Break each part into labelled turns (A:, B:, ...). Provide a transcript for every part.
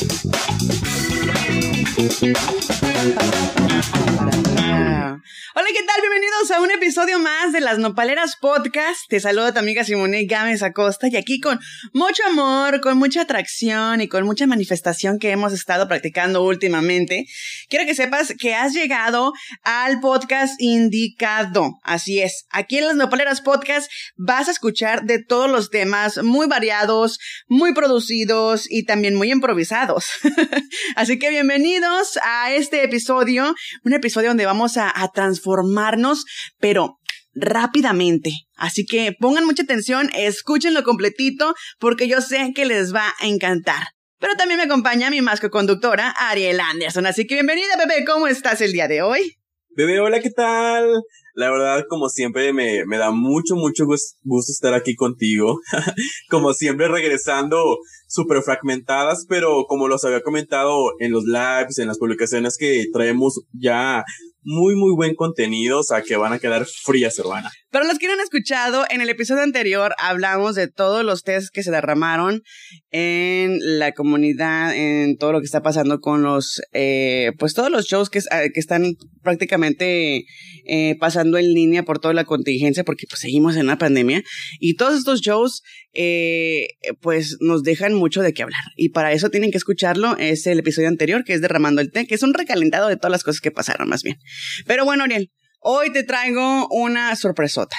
A: Hola, ¿qué tal? Bienvenidos a un episodio más de Las Nopaleras Podcast. Te saluda tu amiga Simone Gámez Acosta y aquí con mucho amor, con mucha atracción y con mucha manifestación que hemos estado practicando últimamente. Quiero que sepas que has llegado al podcast indicado. Así es. Aquí en Las Nopaleras Podcast vas a escuchar de todos los temas muy variados, muy producidos y también muy improvisados. Así que bienvenidos a este episodio, un episodio donde vamos a, a pero rápidamente. Así que pongan mucha atención, escúchenlo completito, porque yo sé que les va a encantar. Pero también me acompaña mi más conductora, Ariel Anderson. Así que bienvenida, bebé. ¿Cómo estás el día de hoy?
B: Bebé, hola, ¿qué tal? La verdad, como siempre, me, me da mucho, mucho gusto estar aquí contigo. como siempre, regresando súper fragmentadas, pero como los había comentado en los lives, en las publicaciones que traemos ya muy, muy buen contenido, o sea, que van a quedar frías, hermana.
A: Para los que no han escuchado, en el episodio anterior hablamos de todos los tests que se derramaron en la comunidad, en todo lo que está pasando con los, eh, pues todos los shows que, que están prácticamente eh, pasando en línea por toda la contingencia, porque pues seguimos en una pandemia. Y todos estos shows, eh, pues nos dejan mucho de qué hablar. Y para eso tienen que escucharlo. Es el episodio anterior, que es Derramando el Té, que es un recalentado de todas las cosas que pasaron, más bien. Pero bueno, Ariel, hoy te traigo una sorpresota.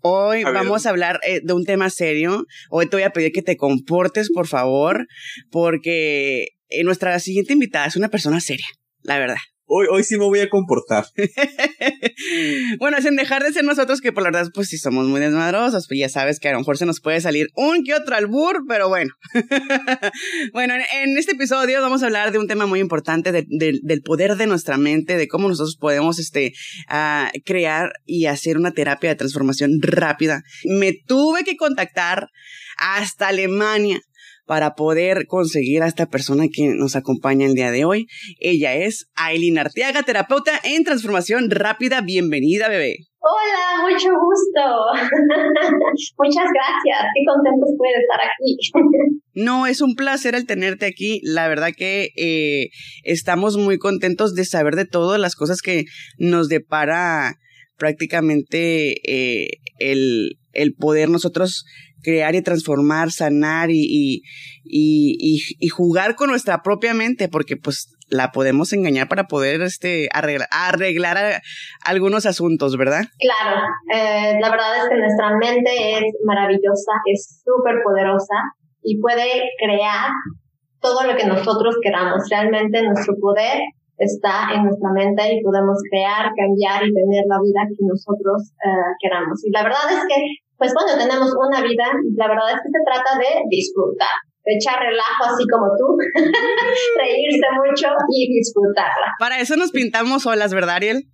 A: Hoy vamos a hablar eh, de un tema serio. Hoy te voy a pedir que te comportes, por favor, porque eh, nuestra siguiente invitada es una persona seria, la verdad.
B: Hoy, hoy sí me voy a comportar.
A: bueno, es en dejar de ser nosotros que por la verdad, pues sí somos muy desmadrosos, pues ya sabes que a lo mejor se nos puede salir un que otro albur, pero bueno. bueno, en, este episodio vamos a hablar de un tema muy importante, del poder de nuestra mente, de cómo nosotros podemos este, uh, crear y hacer una terapia de transformación rápida. Me tuve que contactar hasta Alemania para poder conseguir a esta persona que nos acompaña el día de hoy. Ella es Aileen Arteaga, terapeuta en transformación rápida. Bienvenida, bebé.
C: Hola, mucho gusto. Muchas gracias. Qué contento estoy de estar aquí.
A: no, es un placer el tenerte aquí. La verdad que eh, estamos muy contentos de saber de todas las cosas que nos depara prácticamente eh, el, el poder nosotros crear y transformar, sanar y, y, y, jugar con nuestra propia mente, porque pues la podemos engañar para poder este, arreglar, arreglar algunos asuntos, ¿verdad?
C: Claro, eh, la verdad es que nuestra mente es maravillosa, es súper poderosa y puede crear todo lo que nosotros queramos. Realmente nuestro poder está en nuestra mente y podemos crear, cambiar y tener la vida que nosotros eh, queramos. Y la verdad es que pues bueno, tenemos una vida, la verdad es que se trata de disfrutar, de echar relajo así como tú, reírse mucho y disfrutarla.
A: Para eso nos pintamos solas, ¿verdad, Ariel?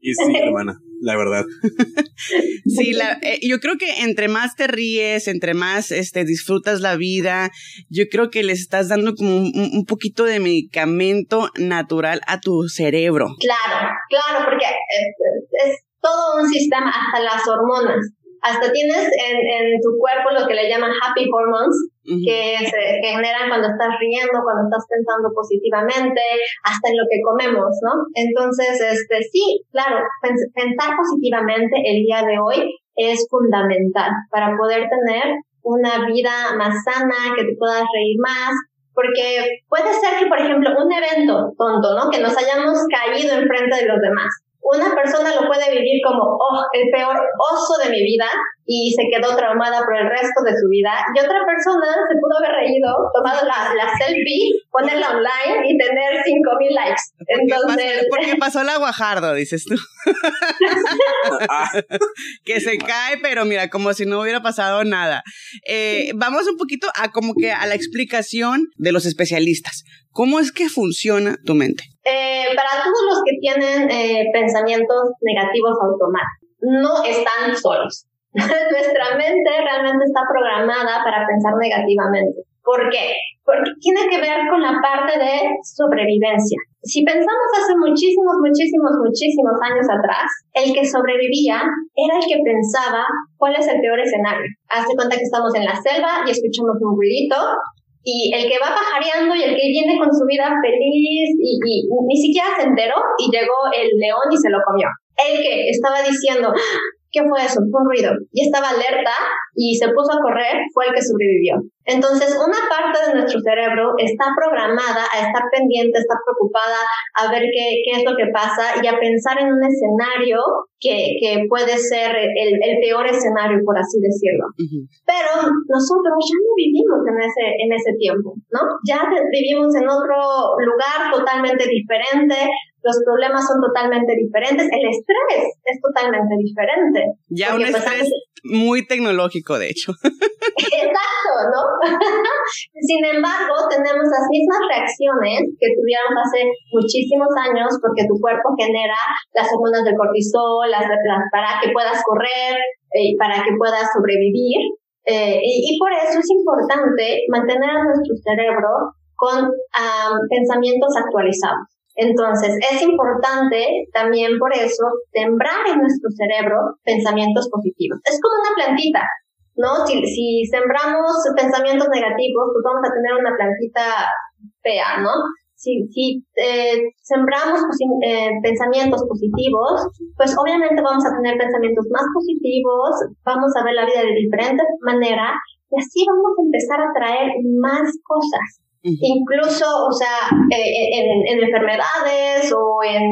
B: Y sí, hermana, la verdad.
A: sí, la, eh, yo creo que entre más te ríes, entre más este, disfrutas la vida, yo creo que les estás dando como un, poquito de medicamento natural a tu cerebro.
C: Claro, claro, porque es, es todo un sistema, hasta las hormonas hasta tienes en, en, tu cuerpo lo que le llaman happy hormones, que se generan cuando estás riendo, cuando estás pensando positivamente, hasta en lo que comemos, ¿no? Entonces, este, sí, claro, pensar positivamente el día de hoy es fundamental para poder tener una vida más sana, que te puedas reír más, porque puede ser que, por ejemplo, un evento tonto, ¿no? Que nos hayamos caído enfrente de los demás una persona lo puede vivir como, oh, el peor oso de mi vida y se quedó traumada por el resto de su vida. Y otra persona se pudo haber reído, tomado la, la selfie, ponerla online y tener 5000 likes. Entonces.
A: porque pasó la Guajardo, dices tú. que se cae, pero mira, como si no hubiera pasado nada. Eh, vamos un poquito a como que a la explicación de los especialistas. ¿Cómo es que funciona tu mente?
C: Eh, para todos los que tienen eh, pensamientos negativos automáticos, no están solos. Nuestra mente realmente está programada para pensar negativamente. ¿Por qué? Porque tiene que ver con la parte de sobrevivencia. Si pensamos hace muchísimos, muchísimos, muchísimos años atrás, el que sobrevivía era el que pensaba cuál es el peor escenario. Hace cuenta que estamos en la selva y escuchamos un ruidito Y el que va pajareando y el que viene con su vida feliz y, y ni siquiera se enteró y llegó el león y se lo comió. El que estaba diciendo, ¿Qué fue eso? Fue un ruido. Y estaba alerta y se puso a correr, fue el que sobrevivió. Entonces, una parte de nuestro cerebro está programada a estar pendiente, a estar preocupada, a ver qué, qué es lo que pasa y a pensar en un escenario que, que puede ser el, el, peor escenario, por así decirlo. Pero nosotros ya no vivimos en ese, en ese tiempo, ¿no? Ya vivimos en otro lugar totalmente diferente, los problemas son totalmente diferentes, el estrés es totalmente diferente.
A: Ya un pues, estrés muy tecnológico, de hecho.
C: Exacto, ¿no? Sin embargo, tenemos las mismas reacciones que tuvieron hace muchísimos años porque tu cuerpo genera las hormonas del cortisol, las, para que puedas correr, y eh, para que puedas sobrevivir. Eh, y, por eso es importante mantener a nuestro cerebro con pensamientos actualizados. Entonces, es importante también por eso sembrar en nuestro cerebro pensamientos positivos. Es como una plantita, ¿no? Si, si sembramos pensamientos negativos, pues vamos a tener una plantita fea, ¿no? Si, si eh, sembramos eh, pensamientos positivos, pues obviamente vamos a tener pensamientos más positivos, vamos a ver la vida de diferente manera y así vamos a empezar a traer más cosas. Incluso, o sea, eh, en, en, enfermedades o en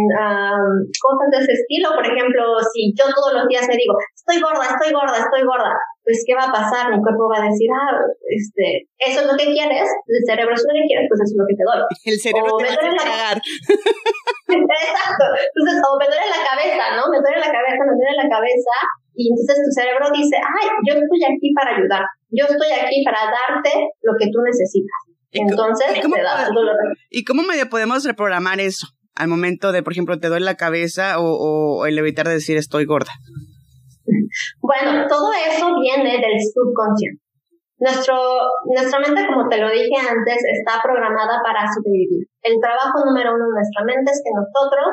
C: cosas de ese estilo, por ejemplo, si yo todos los días me digo, estoy gorda, estoy gorda, estoy gorda, pues ¿qué va a pasar? Mi cuerpo va a decir, ah, este, eso es lo que quieres, el cerebro es lo que quieres, pues eso es lo que te doy.
A: El cerebro te va a cagar.
C: Exacto. Entonces, o me duele la cabeza, ¿no? Me duele la cabeza, me duele la cabeza, y entonces tu cerebro dice, ay, yo estoy aquí para ayudar, yo estoy aquí para darte lo que tú necesitas. Entonces, ¿Y cómo, te da dolor.
A: ¿Y cómo medio podemos reprogramar eso? Al momento de, por ejemplo, te duele la cabeza o, el evitar de decir estoy gorda.
C: Bueno, todo eso viene del subconsciente. Nuestro, nuestra mente, como te lo dije antes, está programada para sobrevivir. El trabajo número uno de nuestra mente es que nosotros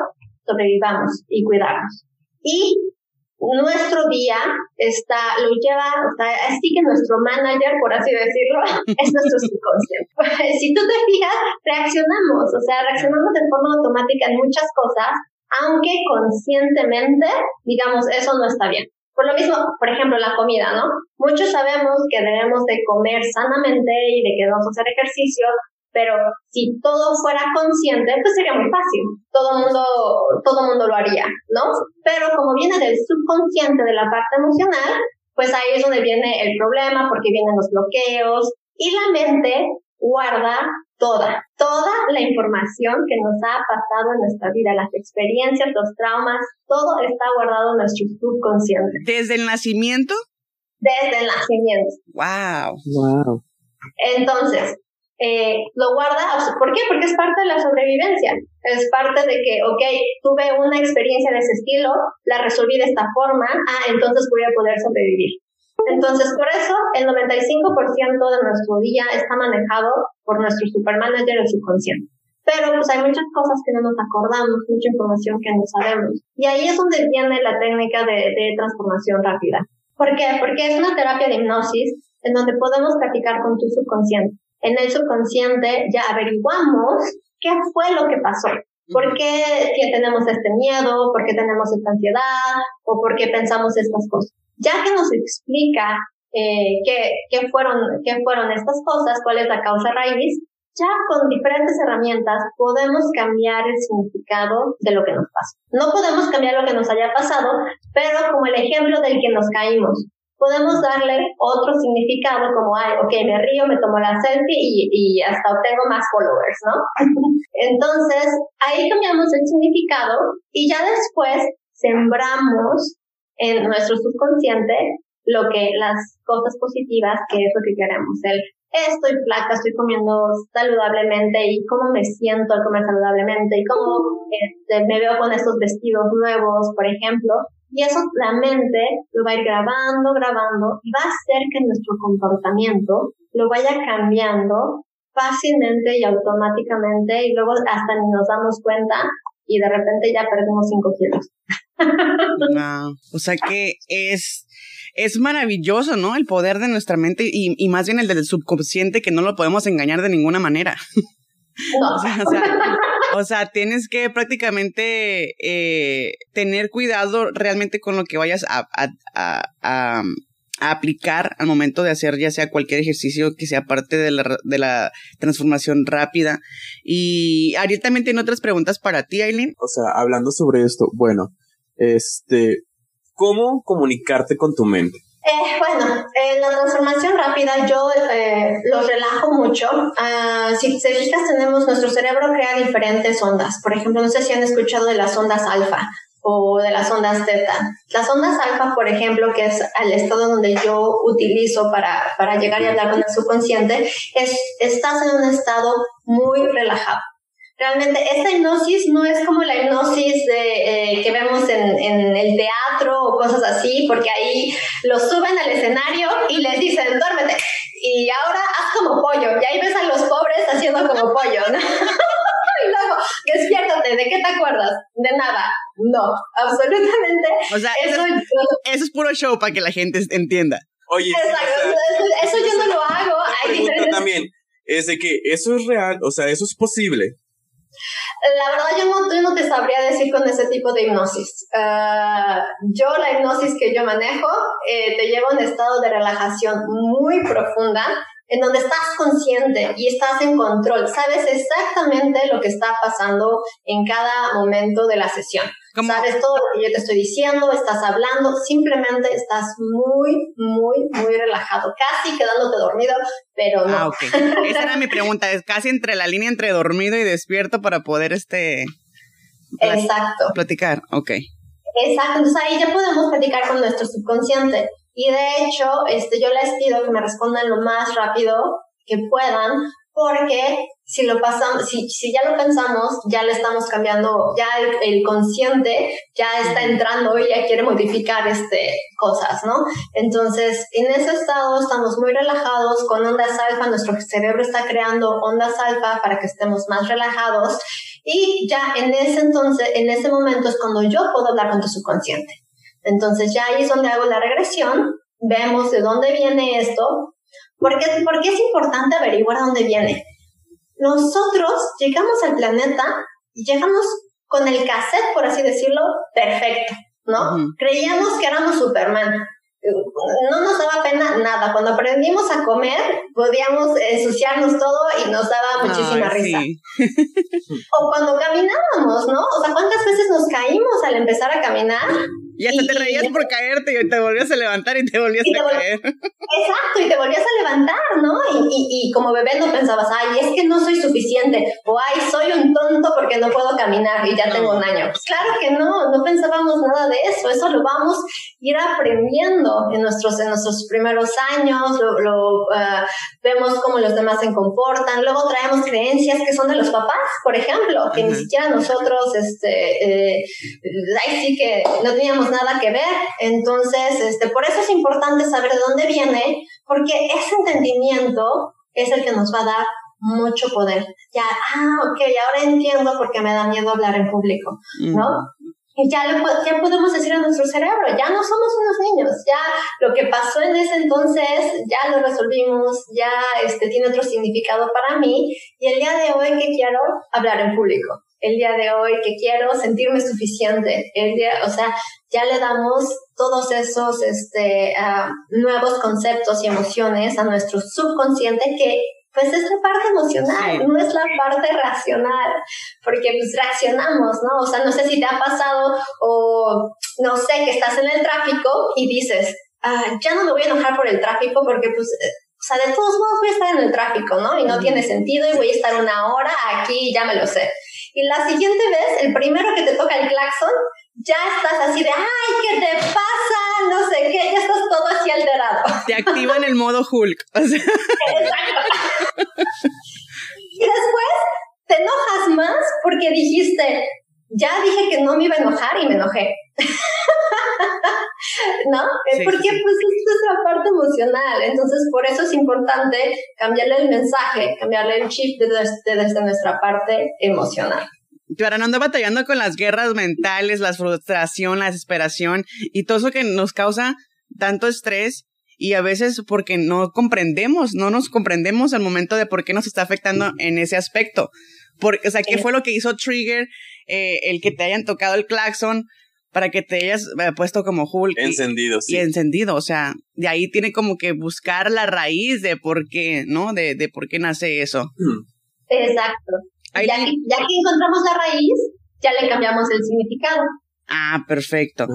C: sobrevivamos y cuidamos. Y nuestro día está, lo lleva, así que nuestro manager, por así decirlo, es nuestro subconsciente. si tú te fijas, reaccionamos, o sea, reaccionamos de forma automática en muchas cosas, aunque conscientemente, digamos, eso no está bien. Por lo mismo, por ejemplo, la comida, ¿no? Muchos sabemos que debemos de comer sanamente y de que debemos hacer ejercicio, pero si todo fuera consciente, pues sería muy fácil. Todo mundo, todo mundo lo haría, ¿no? Pero como viene del subconsciente, de la parte emocional, pues ahí es donde viene el problema, porque vienen los bloqueos y la mente guarda toda, toda la información que nos ha pasado en nuestra vida, las experiencias, los traumas, todo está guardado en nuestro subconsciente.
A: ¿Desde el nacimiento?
C: Desde el nacimiento.
A: Wow.
B: Wow.
C: Entonces, eh, lo guarda. ¿Por qué? Porque es parte de la sobrevivencia. Es parte de que, ok, tuve una experiencia de ese estilo, la resolví de esta forma, ah, entonces voy a poder sobrevivir. Entonces, por eso, el 95% de nuestro día está manejado por nuestro supermanager, el subconsciente. Pero pues hay muchas cosas que no nos acordamos, mucha información que no sabemos. Y ahí es donde viene la técnica de, de transformación rápida. ¿Por qué? Porque es una terapia de hipnosis en donde podemos practicar con tu subconsciente en el subconsciente ya averiguamos qué fue lo que pasó. ¿Por qué tenemos este miedo? ¿Por qué tenemos esta ansiedad? ¿O por qué pensamos estas cosas? Ya que nos explica eh, qué, qué, fueron, qué fueron estas cosas, cuál es la causa raíz, ya con diferentes herramientas podemos cambiar el significado de lo que nos pasa. No podemos cambiar lo que nos haya pasado, pero como el ejemplo del que nos caímos podemos darle otro significado como, ay, ok, me río, me tomo la selfie y, y hasta obtengo más followers, ¿no? Entonces, ahí cambiamos el significado y ya después sembramos en nuestro subconsciente lo que las cosas positivas que es lo que queremos. El estoy flaca, estoy comiendo saludablemente y cómo me siento al comer saludablemente y cómo este, me veo con estos vestidos nuevos, por ejemplo. Y eso la mente lo va a ir grabando, grabando y va a hacer que nuestro comportamiento lo vaya cambiando fácilmente y automáticamente y luego hasta ni nos damos cuenta y de repente ya perdemos 5 kilos.
A: O sea que es, es maravilloso, ¿no? El poder de nuestra mente y, y más bien el del subconsciente que no lo podemos engañar de ninguna manera.
C: No.
A: o, sea, tienes que prácticamente eh, tener cuidado realmente con lo que vayas a, a, a, aplicar al momento de hacer ya sea cualquier ejercicio que sea parte de la, de la transformación rápida. Y Ariel también tiene otras preguntas para ti, Aileen.
B: O sea, hablando sobre esto, bueno, este, ¿cómo comunicarte con tu mente?
C: Eh, bueno, en la transformación rápida yo eh, lo relajo mucho. Uh, si te fijas, tenemos nuestro cerebro crea diferentes ondas. Por ejemplo, no sé si han escuchado de las ondas alfa o de las ondas teta. Las ondas alfa, por ejemplo, que es el estado donde yo utilizo para, para llegar y hablar con el subconsciente, es estás en un estado muy relajado. Realmente esta hipnosis no es como la hipnosis de, eh, que vemos en, en, el teatro o cosas así, porque ahí los suben al escenario y les dicen, duérmete, y ahora haz como pollo, y ahí ves a los pobres haciendo como pollo, ¿no? y luego, despiértate, ¿de qué te acuerdas? De nada. No, absolutamente.
A: O sea, eso, eso, es puro show para que la gente entienda.
B: Oye,
C: Exacto, eso, yo no lo hago.
B: Hay también es de que eso es real, o sea, eso es posible.
C: La verdad, yo no, te sabría decir con ese tipo de hipnosis. Uh, yo, la hipnosis que yo manejo, eh, te lleva a un estado de relajación muy profunda, en donde estás consciente y estás en control. Sabes exactamente lo que está pasando en cada momento de la sesión. Sabes todo lo que yo te estoy diciendo, estás hablando, simplemente estás muy, muy, muy relajado, casi quedándote dormido, pero no. Ah,
A: ok. Esa era mi pregunta, es casi entre la línea entre dormido y despierto para poder este...
C: Exacto.
A: Platicar, ok.
C: Exacto, entonces ahí ya podemos platicar con nuestro subconsciente. Y de hecho, este, yo les pido que me respondan lo más rápido que puedan, porque si lo pasamos, si, si ya lo pensamos, ya le estamos cambiando, ya el, consciente ya está entrando y ya quiere modificar este, cosas, ¿no? Entonces, en ese estado estamos muy relajados, con ondas alfa, nuestro cerebro está creando ondas alfa para que estemos más relajados y ya en ese entonces, en ese momento es cuando yo puedo hablar con tu subconsciente. Entonces ya ahí es donde hago la regresión, vemos de dónde viene esto, porque, porque es importante averiguar dónde viene nosotros llegamos al planeta y llegamos con el cassette, por así decirlo, perfecto, ¿no? Creíamos que éramos Superman. No nos daba pena nada. Cuando aprendimos a comer, podíamos ensuciarnos todo y nos daba muchísima risa. o cuando caminábamos, ¿no? O sea, ¿cuántas veces nos caímos al empezar a caminar?
A: Y hasta te reías por caerte y te volvías a levantar y te volvías a caer.
C: Exacto, y te volvías a levantar, ¿no? Y, y, como bebé no pensabas, ay, es que no soy suficiente, o ay, soy un tonto porque no puedo caminar y ya tengo un año. Pues claro que no, no pensábamos nada de eso, eso lo vamos a ir aprendiendo en nuestros, en nuestros primeros años, lo, lo uh, vemos cómo los demás se comportan, luego traemos creencias que son de los papás, por ejemplo, que ni siquiera nosotros, este, eh, ahí sí que no teníamos nada que ver. Entonces, este, por eso es importante saber de dónde viene, porque ese entendimiento es el que nos va a dar mucho poder. Ya, ah, ok, ahora entiendo por qué me da miedo hablar en público, ¿no? Y ya, ya podemos decir a nuestro cerebro, ya no somos unos niños, ya lo que pasó en ese entonces, ya lo resolvimos, ya este, tiene otro significado para mí, y el día de hoy que quiero hablar en público el día de hoy que quiero sentirme suficiente, el día, o sea, ya le damos todos esos este, uh, nuevos conceptos y emociones a nuestro subconsciente que pues es la parte emocional, no es la parte racional, porque pues reaccionamos, ¿no? O sea, no sé si te ha pasado o no sé, que estás en el tráfico y dices, ah, ya no me voy a enojar por el tráfico porque pues eh, o sea, de todos modos voy a estar en el tráfico, ¿no? Y no tiene sentido y voy a estar una hora aquí y ya me lo sé. Y la siguiente vez, el primero que te toca el claxon, ya estás así de, ay, ¿qué te pasa? No sé qué, ya estás todo así alterado.
A: Te activa en el modo Hulk. Exacto.
C: y después te enojas más porque dijiste, ya dije que no me iba a enojar y me enojé. ¿No? porque pues esto es la parte emocional. Entonces, por eso es importante cambiarle el mensaje, cambiarle el chip desde, desde nuestra parte emocional.
A: Para no andar batallando con las guerras mentales, la frustración, la desesperación y todo eso que nos causa tanto estrés y a veces porque no comprendemos, no nos comprendemos al momento de por qué nos está afectando en ese aspecto. Porque, o sea, ¿qué fue lo que hizo Trigger? Eh, el que te hayan tocado el claxon para que te hayas eh, puesto como Hulk.
B: Encendido,
A: sí. Y encendido, o sea, de ahí tiene como que buscar la raíz de por qué, ¿no? De, de por qué nace eso.
C: Hmm. Ya, que, ya que encontramos la raíz, ya le cambiamos el significado.
A: Ah, perfecto.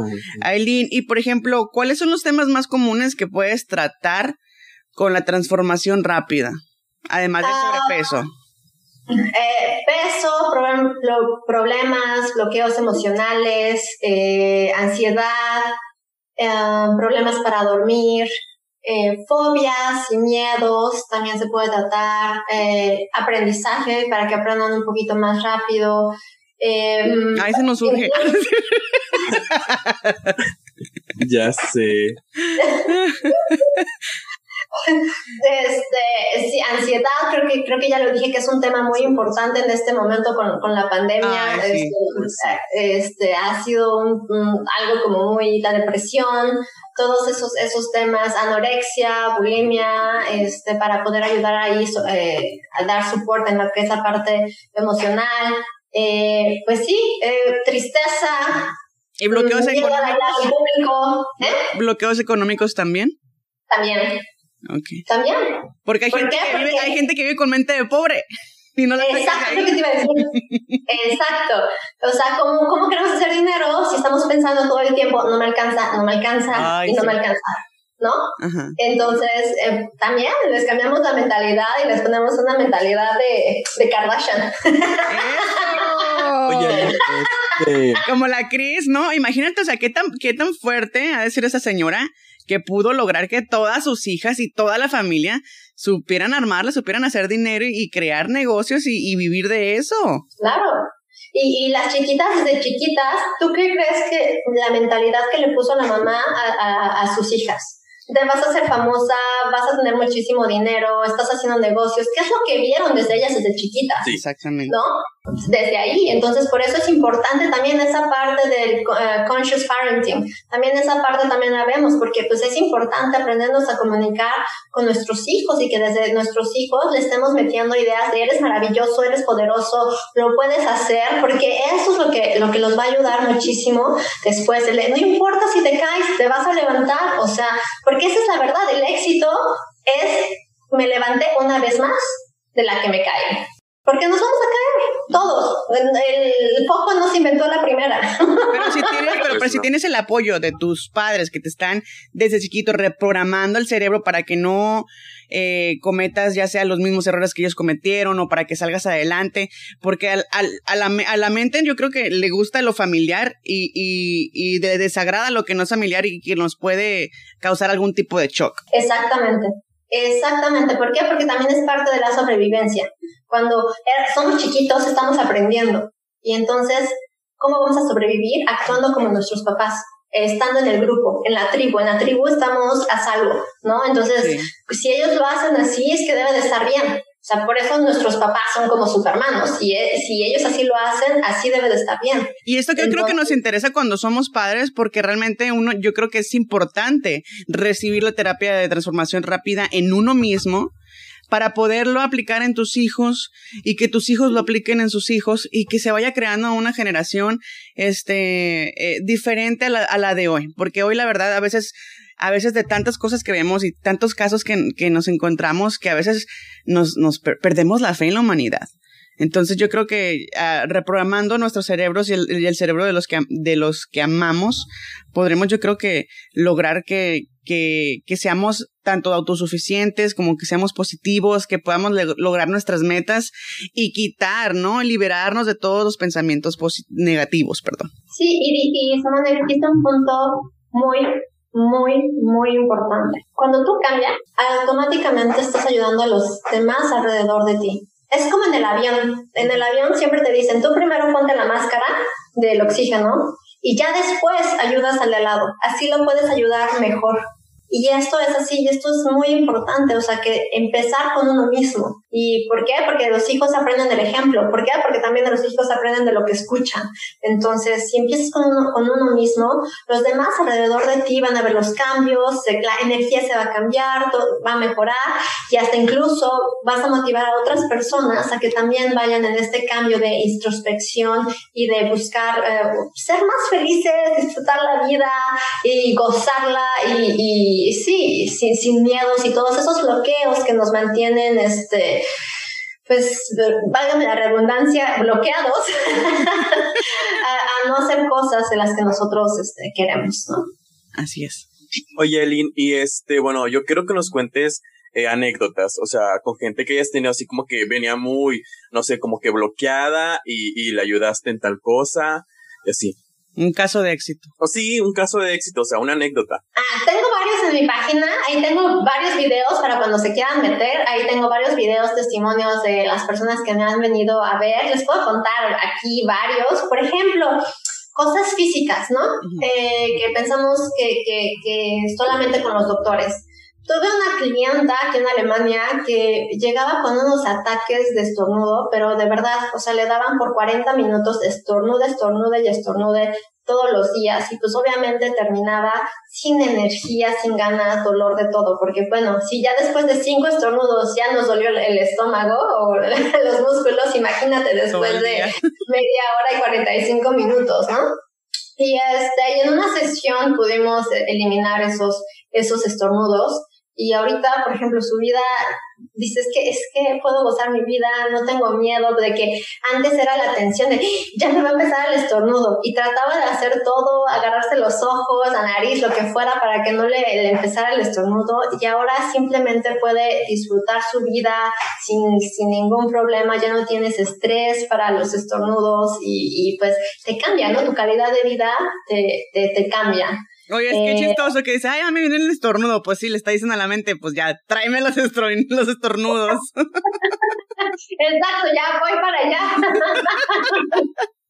A: Aileen, y por ejemplo, ¿cuáles son los temas más comunes que puedes tratar con la transformación rápida? Además del ah, sobrepeso.
C: Eh, peso, problemas, bloqueos emocionales, eh, ansiedad, eh, problemas para dormir, fobias y miedos también se puede tratar, aprendizaje para que aprendan un poquito más rápido,
A: eh, Ahí se nos surge.
B: ya sé.
C: Este, sí, ansiedad, creo que, creo que ya lo dije que es un tema muy importante en este momento con, con la pandemia. este, este, ha sido un, algo como muy la depresión, todos esos, esos temas, anorexia, bulimia, este, para poder ayudar ahí eh, a dar soporte en lo que es la parte emocional. Eh, pues sí, eh, tristeza.
A: ¿Y bloqueos económicos? ¿eh? ¿Bloqueos económicos también?
C: También.
A: Okay.
C: También.
A: Porque hay, gente, Que vive, hay gente que vive con mente de pobre. Y no
C: Exacto, lo que te iba a decir. Exacto. O sea, ¿cómo, ¿cómo queremos hacer dinero si estamos pensando todo el tiempo, no me alcanza, no me alcanza y no me alcanza? ¿no? Entonces, eh, también les cambiamos la mentalidad y les ponemos una mentalidad de, de Kardashian.
A: Oye, este, Como la Cris, ¿no? Imagínate, o sea, qué tan, qué tan fuerte ha de ser esa señora que pudo lograr que todas sus hijas y toda la familia supieran armarla, supieran hacer dinero y, crear negocios y, vivir de eso.
C: Claro. Y, y, las chiquitas, desde chiquitas, ¿tú qué crees que la mentalidad que le puso la mamá a, a sus hijas? te vas a ser famosa, vas a tener muchísimo dinero, estás haciendo negocios, ¿qué es lo que vieron desde ellas desde chiquitas?
A: Sí, exactamente.
C: ¿No? Desde ahí, entonces por eso es importante también esa parte del eh, conscious parenting, también esa parte también la vemos, porque pues es importante aprendernos a comunicar con nuestros hijos y que desde nuestros hijos le estemos metiendo ideas de eres maravilloso, eres poderoso, lo puedes hacer, porque eso es lo que, lo que los va a ayudar muchísimo después. No importa si te caes, te vas a levantar, o sea, porque esa es la verdad, el éxito es me levanté una vez más de la que me caí. Porque nos vamos a caer, todos. El, foco no se inventó la primera.
A: Pero si tienes, pero, si tienes el apoyo de tus padres que te están desde chiquito reprogramando el cerebro para que no eh, cometas ya sea los mismos errores que ellos cometieron o para que salgas adelante, porque al, al, a, la, a, la, mente yo creo que le gusta lo familiar y, y, y de, desagrada lo que no es familiar y que nos puede causar algún tipo de shock.
C: Exactamente. Exactamente, ¿por qué? Porque también es parte de la sobrevivencia. Cuando er, somos chiquitos estamos aprendiendo y entonces, ¿cómo vamos a sobrevivir? Actuando como nuestros papás, estando en el grupo, en la tribu. En la tribu estamos a salvo, ¿no? Entonces, si ellos lo hacen así, es que debe de estar bien. O sea, por eso nuestros papás son como supermanos. Y e, si ellos así lo hacen, así debe de estar bien.
A: Y esto que yo creo que nos interesa cuando somos padres, porque realmente uno, yo creo que es importante recibir la terapia de transformación rápida en uno mismo para poderlo aplicar en tus hijos y que tus hijos lo apliquen en sus hijos y que se vaya creando una generación este eh, diferente a la, a la de hoy porque hoy la verdad a veces a veces de tantas cosas que vemos y tantos casos que, nos encontramos que a veces nos, perdemos la fe en la humanidad. Entonces yo creo que uh, reprogramando nuestros cerebros y el, cerebro de los que de los que amamos, podremos yo creo que lograr que, que, que seamos tanto autosuficientes como que seamos positivos, que podamos lograr nuestras metas y quitar, ¿no? Liberarnos de todos los pensamientos negativos, perdón.
C: Sí, y, y, y un punto muy muy, muy importante. Cuando tú cambias, automáticamente estás ayudando a los demás alrededor de ti. Es como en el avión. En el avión siempre te dicen, tú primero ponte la máscara del oxígeno y ya después ayudas al de al lado. Así lo puedes ayudar mejor. Y esto es así, y esto es muy importante, o sea, que empezar con uno mismo. ¿Y por qué? Porque los hijos aprenden del ejemplo. ¿Por qué? Porque también los hijos aprenden de lo que escuchan. Entonces, si empiezas con uno, con uno mismo, los demás alrededor de ti van a ver los cambios, la energía se va a cambiar, va a mejorar y hasta incluso vas a motivar a otras personas a que también vayan en este cambio de introspección y de buscar eh, ser más felices, disfrutar la vida y gozarla y y sí, sin, sin miedos y todos esos bloqueos que nos mantienen, este, pues, válgame la redundancia, bloqueados a, no hacer cosas de las que nosotros este, queremos, ¿no?
A: Así es.
B: Oye, Elin, y este, bueno, yo quiero que nos cuentes eh, anécdotas, o sea, con gente que hayas tenido así como que venía muy, no sé, como que bloqueada y, y le ayudaste en tal cosa, y así.
A: Un caso de éxito.
B: O sí, un caso de éxito, o sea, una anécdota.
C: Ah, tengo varios en mi página, ahí tengo varios videos para cuando se quieran meter, ahí tengo varios videos, testimonios de las personas que me han venido a ver, les puedo contar aquí varios, por ejemplo, cosas físicas, ¿no? eh, que pensamos que, que, que solamente con los doctores. Tuve una clienta aquí en Alemania que llegaba con unos ataques de estornudo, pero de verdad, o sea, le daban por 40 minutos estornude, estornude y estornude todos los días y pues obviamente terminaba sin energía, sin ganas, dolor de todo, porque bueno, si ya después de cinco estornudos ya nos dolió el estómago o los músculos, imagínate después de media hora y 45 minutos, ¿no? Y, este, y en una sesión pudimos eliminar esos, esos estornudos y ahorita, por ejemplo, su vida, dices que es que puedo gozar mi vida, no tengo miedo de que antes era la tensión de ya me va a empezar el estornudo y trataba de hacer todo, agarrarse los ojos, la nariz, lo que fuera para que no le, le empezara el estornudo y ahora simplemente puede disfrutar su vida sin, sin ningún problema, ya no tienes estrés para los estornudos y, y pues te cambia, ¿no? Tu calidad de vida te, te, te cambia.
A: Oye, es que eh, chistoso que dice, ay, a mí viene el estornudo. Pues sí, le está diciendo a la mente, pues ya, tráeme los, los estornudos.
C: Exacto, ya voy para allá.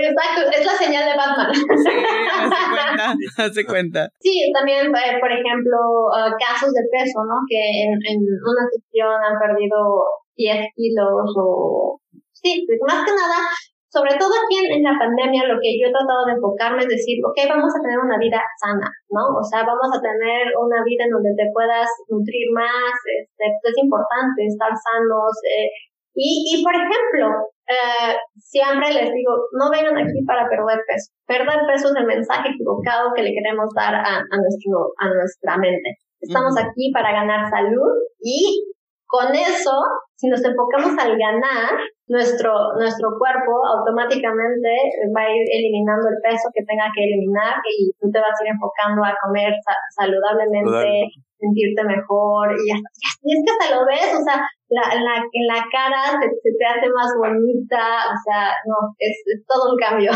C: Exacto, es la señal de Batman.
A: Sí, hace cuenta, hace cuenta.
C: Sí, también, eh, por ejemplo, uh, casos de peso, ¿no? Que en, en una sesión han perdido 10 kilos o... Sí, pues más que nada sobre todo aquí en, la pandemia, lo que yo he tratado de enfocarme es decir, ok, vamos a tener una vida sana, ¿no? O sea, vamos a tener una vida en donde te puedas nutrir más, este, pues, es importante estar sanos. Eh, y, y, por ejemplo, eh, siempre les digo, no vengan aquí para perder peso. Perder peso es el mensaje equivocado que le queremos dar a, a, nuestro, a nuestra mente. Estamos aquí para ganar salud y con eso, si nos enfocamos al ganar, nuestro, nuestro cuerpo automáticamente va a ir eliminando el peso que tenga que eliminar y tú te vas a ir enfocando a comer saludablemente, sentirte mejor y, hasta, y es que hasta lo ves, o sea, la, la, en la cara se, te hace más bonita, o sea, no, es, todo un cambio.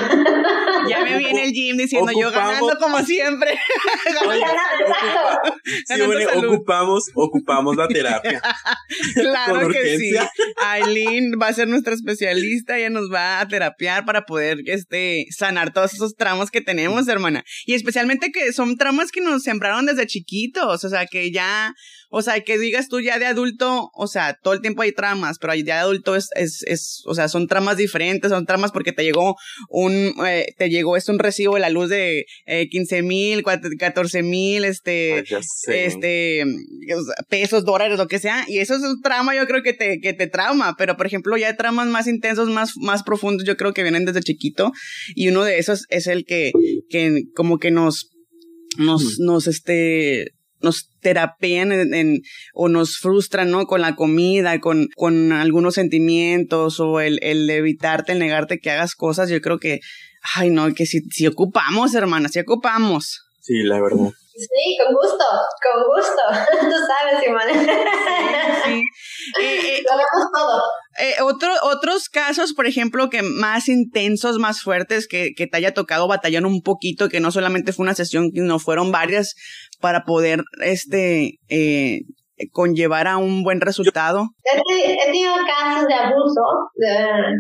A: Ya me viene el gym diciendo yo ganando como siempre.
C: exacto.
B: Sí, bueno, ocupamos, ocupamos la terapia.
A: claro que sí. Aileen va a ser nuestra especialista, ella nos va a terapiar para poder este sanar todos esos tramos que tenemos, hermana. Y especialmente que son tramos que nos sembraron desde chiquitos, o sea, que ya o sea, que digas tú ya de adulto, o sea, todo el tiempo hay tramas, pero ya de adulto es, es, es o sea, son tramas diferentes, son tramas porque te llegó un, eh, te llegó es un recibo de la luz de eh, 15 mil, 14 mil, este, este, pesos, dólares, lo que sea, y eso es un trama yo creo que te, que te trauma, pero por ejemplo ya tramas más intensos, más, más profundos, yo creo que vienen desde chiquito, y uno de esos es el que, que como que nos, nos, nos, este, nos terapean en, o nos frustran, ¿no? Con la comida, con, con algunos sentimientos o el, el evitarte, el negarte que hagas cosas, yo creo que, ay, no, que si, si ocupamos, hermana, si ocupamos.
B: Sí, la verdad.
C: Sí, con gusto, con gusto. Tú sabes, Simón. Sí, eh, eh, Lo vemos todo.
A: Eh, otro, otros casos, por ejemplo, que más intensos, más fuertes, que, que te haya tocado batallar un poquito, que no solamente fue una sesión, sino fueron varias para poder, este, eh, conllevar a un buen resultado?
C: He, tenido casos de abuso,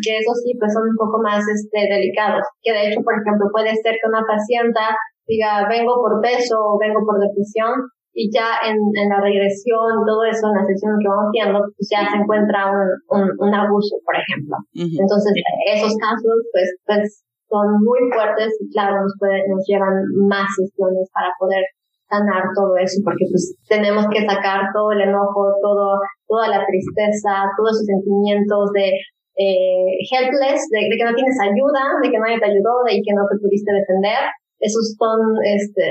C: que eso sí, pues son un poco más este, delicados, que de hecho, por ejemplo, puede ser que una paciente diga, vengo por peso o vengo por depresión, y ya en, en la regresión, todo eso, en la sesión que vamos viendo, pues ya se encuentra un, un, un abuso, por ejemplo. Entonces, esos casos, pues, pues, son muy fuertes y claro, nos, puede, nos llevan más sesiones para poder sanar todo eso, porque pues tenemos que sacar todo el enojo, todo, toda la tristeza, todos esos sentimientos de eh, helpless, de, que no tienes ayuda, de que nadie te ayudó, de que no te pudiste defender. Esos son, este,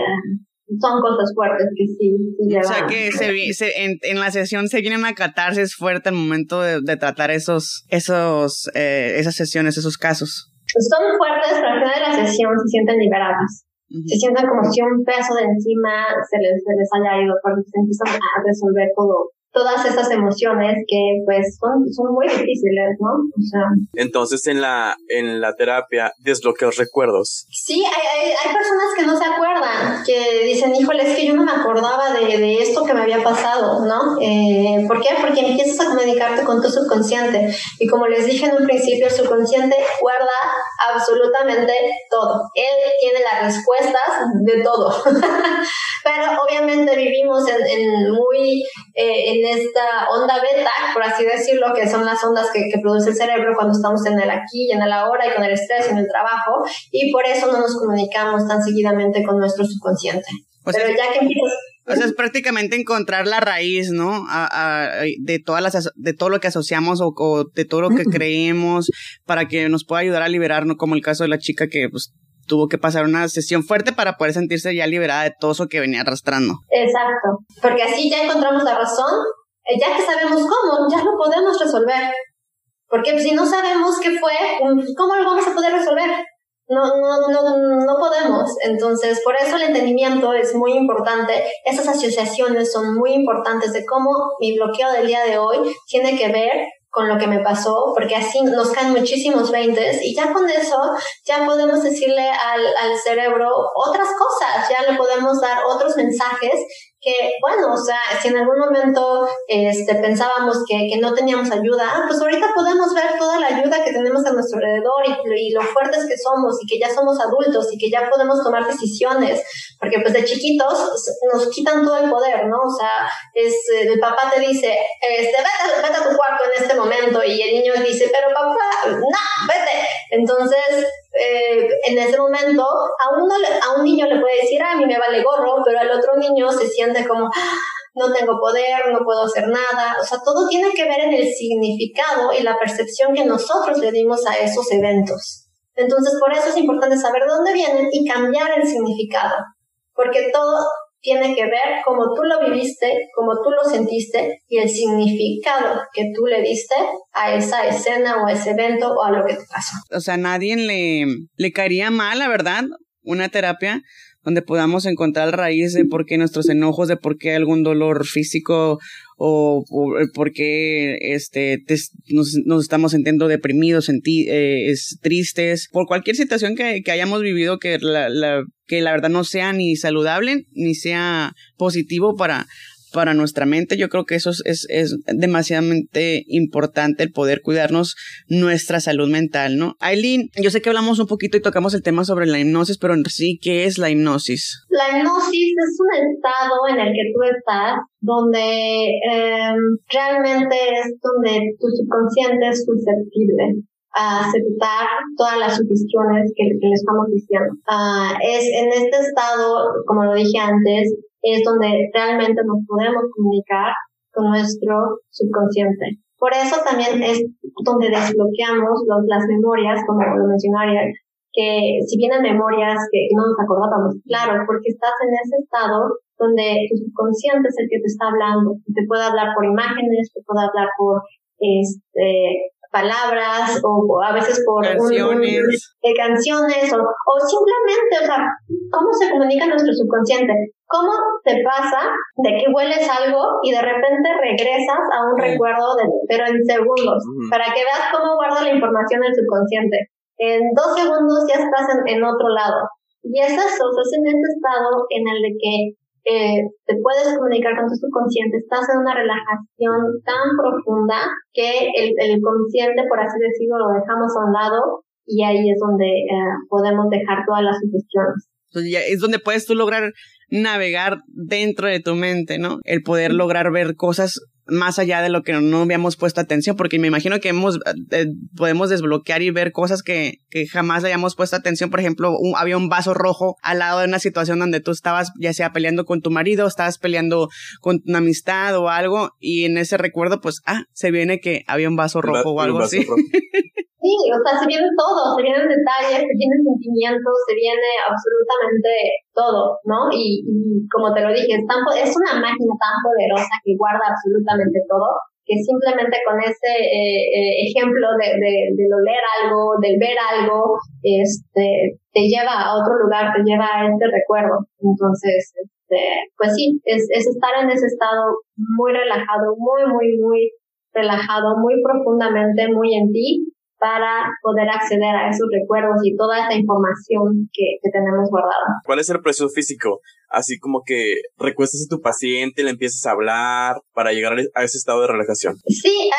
C: son cosas fuertes que sí,
A: O sea que se, en, en, la sesión se vienen a catarse fuerte al momento de, de tratar esos, esos, eh, esas sesiones, esos casos.
C: Son fuertes, pero al final de la sesión se sienten liberadas. Se sienten como si un peso de encima se les, se les haya ido, porque se empiezan a resolver todo, todas esas emociones que pues son, son muy difíciles, ¿no? O sea,
B: Entonces en la, en la terapia desbloqueos recuerdos.
C: Sí, hay, hay, hay, personas que no se acuerdan, que dicen, híjole, es que yo no me acordaba de, de esto que me había pasado, ¿no? Eh, ¿Por qué? Porque empiezas a comunicarte con tu subconsciente y como les dije en un principio, el subconsciente guarda absolutamente todo. Él tiene las respuestas de todo. Pero obviamente vivimos en, en muy... Eh, en esta onda beta, por así decirlo, que son las ondas que, que, produce el cerebro cuando estamos en el aquí y en el ahora y con el estrés y en el trabajo, y por eso no nos comunicamos tan seguidamente con nuestro subconsciente. Pero ya que empiezas...
A: O sea, es prácticamente encontrar la raíz, ¿no? A, a, de todas las, de todo lo que asociamos o, o de todo lo que creemos para que nos pueda ayudar a liberarnos, como el caso de la chica que, pues, tuvo que pasar una sesión fuerte para poder sentirse ya liberada de todo eso que venía arrastrando.
C: Exacto, porque así ya encontramos la razón, eh, ya que sabemos cómo, ya lo podemos resolver. Porque si no sabemos qué fue, pues, ¿cómo lo vamos a poder resolver? No, no, no, no podemos. Entonces, por eso el entendimiento es muy importante. Esas asociaciones son muy importantes de cómo mi bloqueo del día de hoy tiene que ver con lo que me pasó, porque así nos caen muchísimos veintes y ya con eso ya podemos decirle al, al cerebro otras cosas, ya le podemos dar otros mensajes que, bueno, o sea, si en algún momento este, pensábamos que, que no teníamos ayuda, pues ahorita podemos ver toda la ayuda que tenemos a nuestro alrededor y, y lo fuertes que somos y que ya somos adultos y que ya podemos tomar decisiones, porque pues de chiquitos nos quitan todo el poder, ¿no? O sea, es, el papá te dice, este, vete, vete a tu cuarto en este momento y el niño dice, pero papá, no, vete. Entonces, eh, en ese momento a, uno, a un niño le puede decir, a mí me vale gorro, pero al otro niño se siente como, ah, no tengo poder, no puedo hacer nada. O sea, todo tiene que ver en el significado y la percepción que nosotros le dimos a esos eventos. Entonces, por eso es importante saber de dónde vienen y cambiar el significado, porque todo tiene que ver cómo tú lo viviste, cómo tú lo sentiste y el significado que tú le diste a esa escena o ese evento o a lo que te pasó.
A: O sea, nadie le, le caería mal, la verdad, una terapia donde podamos encontrar raíz de por qué nuestros enojos, de por qué algún dolor físico o, o por qué este, te, nos, nos, estamos sintiendo deprimidos, senti, eh, es, tristes, por cualquier situación que, que hayamos vivido que la, la, que la verdad no sea ni saludable ni sea positivo para, para nuestra mente. Yo creo que eso es, es, demasiadamente importante el poder cuidarnos nuestra salud mental, ¿no? Aileen, yo sé que hablamos un poquito y tocamos el tema sobre la hipnosis, pero sí, ¿qué es la hipnosis?
C: La hipnosis es un estado en el que tú estás donde eh, realmente es donde tu subconsciente es susceptible aceptar todas las sugestiones que, que le estamos diciendo. Uh, es en este estado, como lo dije antes, es donde realmente nos podemos comunicar con nuestro subconsciente. Por eso también es donde desbloqueamos los, las memorias, como lo mencioné que si vienen memorias que no nos acordábamos, claro, porque estás en ese estado donde tu subconsciente es el que te está hablando, te puede hablar por imágenes, te puede hablar por este palabras o, a veces por
A: canciones, un,
C: de canciones o, o simplemente, o sea, cómo se comunica nuestro subconsciente. ¿Cómo te pasa de que hueles algo y de repente regresas a un recuerdo, de, pero en segundos, para que veas cómo guarda la información el subconsciente? En dos segundos ya estás en, en otro lado. Y es eso, es en ese estado en el de que eh, te puedes comunicar con tu subconsciente, estás en una relajación tan profunda que el, el consciente, por así decirlo, lo dejamos a un lado y ahí es donde eh, podemos dejar todas las sugestiones.
A: Es donde puedes tú lograr navegar dentro de tu mente, ¿no? El poder lograr ver cosas más allá de lo que no habíamos puesto atención, porque me imagino que hemos, eh, podemos desbloquear y ver cosas que, que jamás hayamos puesto atención. Por ejemplo, había un vaso rojo al lado de una situación donde tú estabas ya sea peleando con tu marido, estabas peleando con una amistad o algo, y en ese recuerdo, pues, ah, se viene que había un vaso rojo o algo así.
C: Sí, o sea, se viene todo, se vienen detalles, se vienen sentimientos, se viene absolutamente todo, ¿no? Y, como te lo dije, es, es una máquina tan poderosa que guarda absolutamente todo, que simplemente con ese eh, eh, ejemplo de, de, de oler algo, del ver algo, este, te lleva a otro lugar, te lleva a este recuerdo. Entonces, este, pues sí, es, es estar en ese estado muy relajado, muy, muy, muy relajado, muy profundamente, muy en ti, para poder acceder a esos recuerdos y toda esta información que, que, tenemos guardada.
B: ¿Cuál es el proceso físico? Así como que recuestas a tu paciente, le empiezas a hablar para llegar a ese estado de relajación.
C: Sí,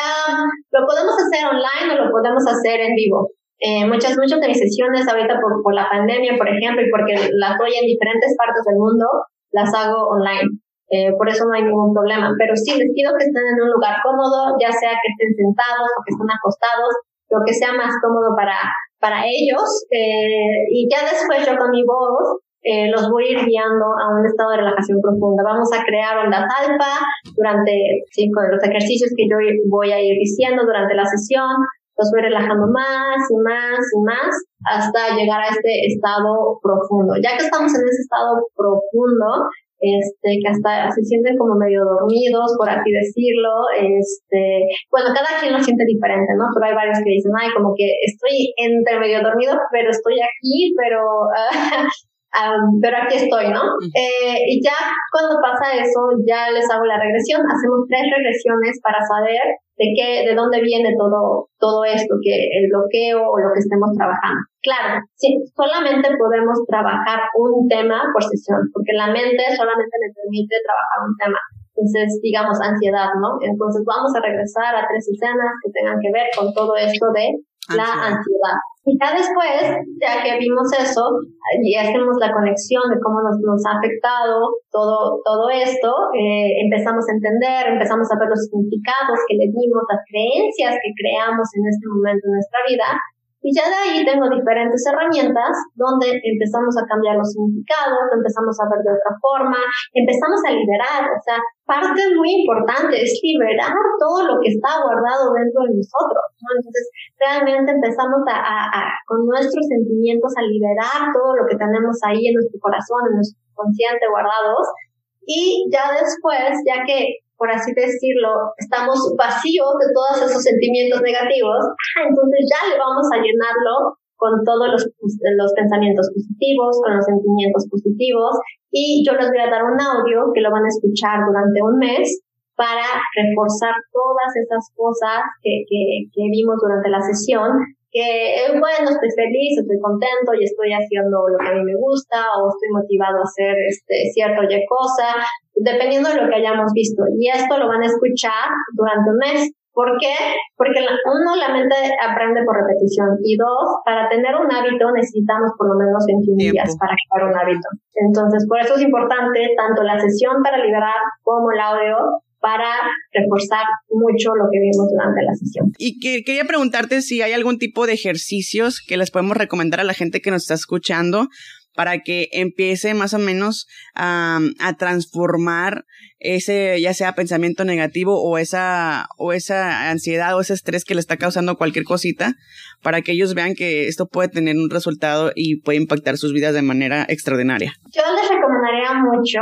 C: lo podemos hacer online o lo podemos hacer en vivo. Eh, muchas, muchas de mis sesiones ahorita por, por la pandemia, por ejemplo, y porque las doy en diferentes partes del mundo, las hago online. Eh, por eso no hay ningún problema. Pero sí, les pido que estén en un lugar cómodo, ya sea que estén sentados o que estén acostados, lo que sea más cómodo para, para ellos. Eh, y ya después yo con mi voz eh, los voy a ir guiando a un estado de relajación profunda. Vamos a crear ondas alfa durante sí, con los ejercicios que yo voy a ir diciendo durante la sesión. Los voy relajando más y más y más hasta llegar a este estado profundo. Ya que estamos en ese estado profundo, este, que hasta se sienten como medio dormidos, por así decirlo, este, bueno, cada quien lo siente diferente, ¿no? Pero hay varios que dicen, ay, como que estoy entre medio dormido, pero estoy aquí, pero, pero aquí estoy, ¿no? Eh, y ya cuando pasa eso, ya les hago la regresión, hacemos tres regresiones para saber de qué, de dónde viene todo, todo esto, que el bloqueo o lo que estemos trabajando. Claro, sí, solamente podemos trabajar un tema por sesión, porque la mente solamente me permite trabajar un tema. Entonces, digamos, ansiedad, ¿no? Entonces vamos a regresar a tres escenas que tengan que ver con todo esto de la ansiedad. Y ya después, ya que vimos eso, y hacemos la conexión de cómo nos, nos ha afectado todo, todo esto, eh, empezamos a entender, empezamos a ver los significados que le dimos, las creencias que creamos en este momento de nuestra vida, y ya de ahí tengo diferentes herramientas donde empezamos a cambiar los significados, empezamos a ver de otra forma, empezamos a liberar, o sea, parte muy importante es liberar todo lo que está guardado dentro de nosotros, ¿no? Entonces, realmente empezamos a, a, con nuestros sentimientos a liberar todo lo que tenemos ahí en nuestro corazón, en nuestro consciente guardados, y ya después, ya que por así decirlo, estamos vacíos de todos esos sentimientos negativos, entonces ya le vamos a llenarlo con todos los, los pensamientos positivos, con los sentimientos positivos, y yo les voy a dar un audio que lo van a escuchar durante un mes para reforzar todas esas cosas que, que, que vimos durante la sesión que, eh, bueno, estoy feliz, estoy contento y estoy haciendo lo que a mí me gusta o estoy motivado a hacer este cierto ya cosa, dependiendo de lo que hayamos visto. Y esto lo van a escuchar durante un mes. ¿Por qué? Porque uno, la mente aprende por repetición y dos, para tener un hábito necesitamos por lo menos 21 días para crear un hábito. Entonces, por eso es importante tanto la sesión para liberar como el audio para reforzar mucho lo que vimos durante la sesión.
A: Y que, quería preguntarte si hay algún tipo de ejercicios que les podemos recomendar a la gente que nos está escuchando para que empiece más o menos a, a transformar ese, ya sea pensamiento negativo o esa, o esa ansiedad o ese estrés que le está causando cualquier cosita, para que ellos vean que esto puede tener un resultado y puede impactar sus vidas de manera extraordinaria.
C: Yo les recomendaría mucho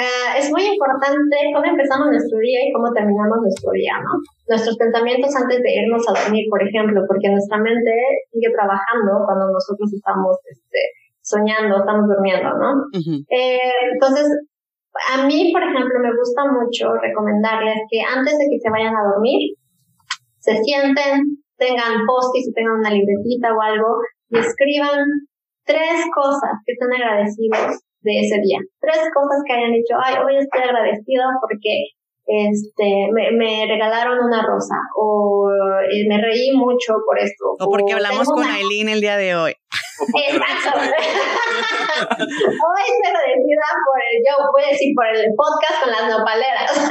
C: Uh, es muy importante cómo empezamos nuestro día y cómo terminamos nuestro día, ¿no? Nuestros pensamientos antes de irnos a dormir, por ejemplo, porque nuestra mente sigue trabajando cuando nosotros estamos este, soñando, estamos durmiendo, ¿no? eh, entonces, a mí, por ejemplo, me gusta mucho recomendarles que antes de que se vayan a dormir, se sienten, tengan post-its, tengan una libretita o algo y escriban tres cosas que están agradecidos de ese día. Tres cosas que hayan dicho, ay, hoy estoy agradecido porque este, me, me regalaron una rosa o eh, me reí mucho por esto.
A: O porque hablamos con Aileen el día de hoy.
C: Exacto. Hoy se decida por el, yo voy a decir por el podcast con las nopaleras.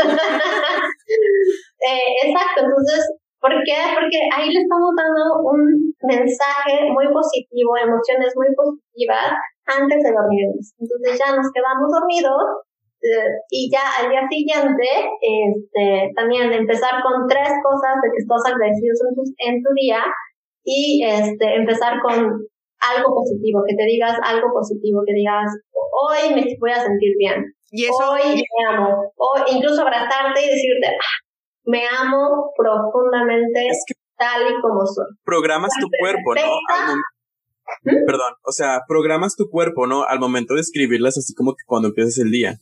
C: eh, exacto, entonces, ¿por qué? Porque ahí le estamos dando un mensaje muy positivo, emociones muy positivas antes de dormirnos. Entonces ya nos quedamos dormidos eh, y ya al día siguiente, este, también empezar con tres cosas de que estás agradecido en tu, en tu día y este, empezar con algo positivo, que te digas algo positivo, que digas, hoy me voy a sentir bien, ¿Y eso? hoy me amo, o incluso abrazarte y decirte, ah, me amo profundamente tal y como soy.
B: Programas tu cuerpo, ¿no? ¿Mm? Perdón, o sea, programas tu cuerpo, ¿no? Al momento de escribirlas, así como que cuando empiezas el día.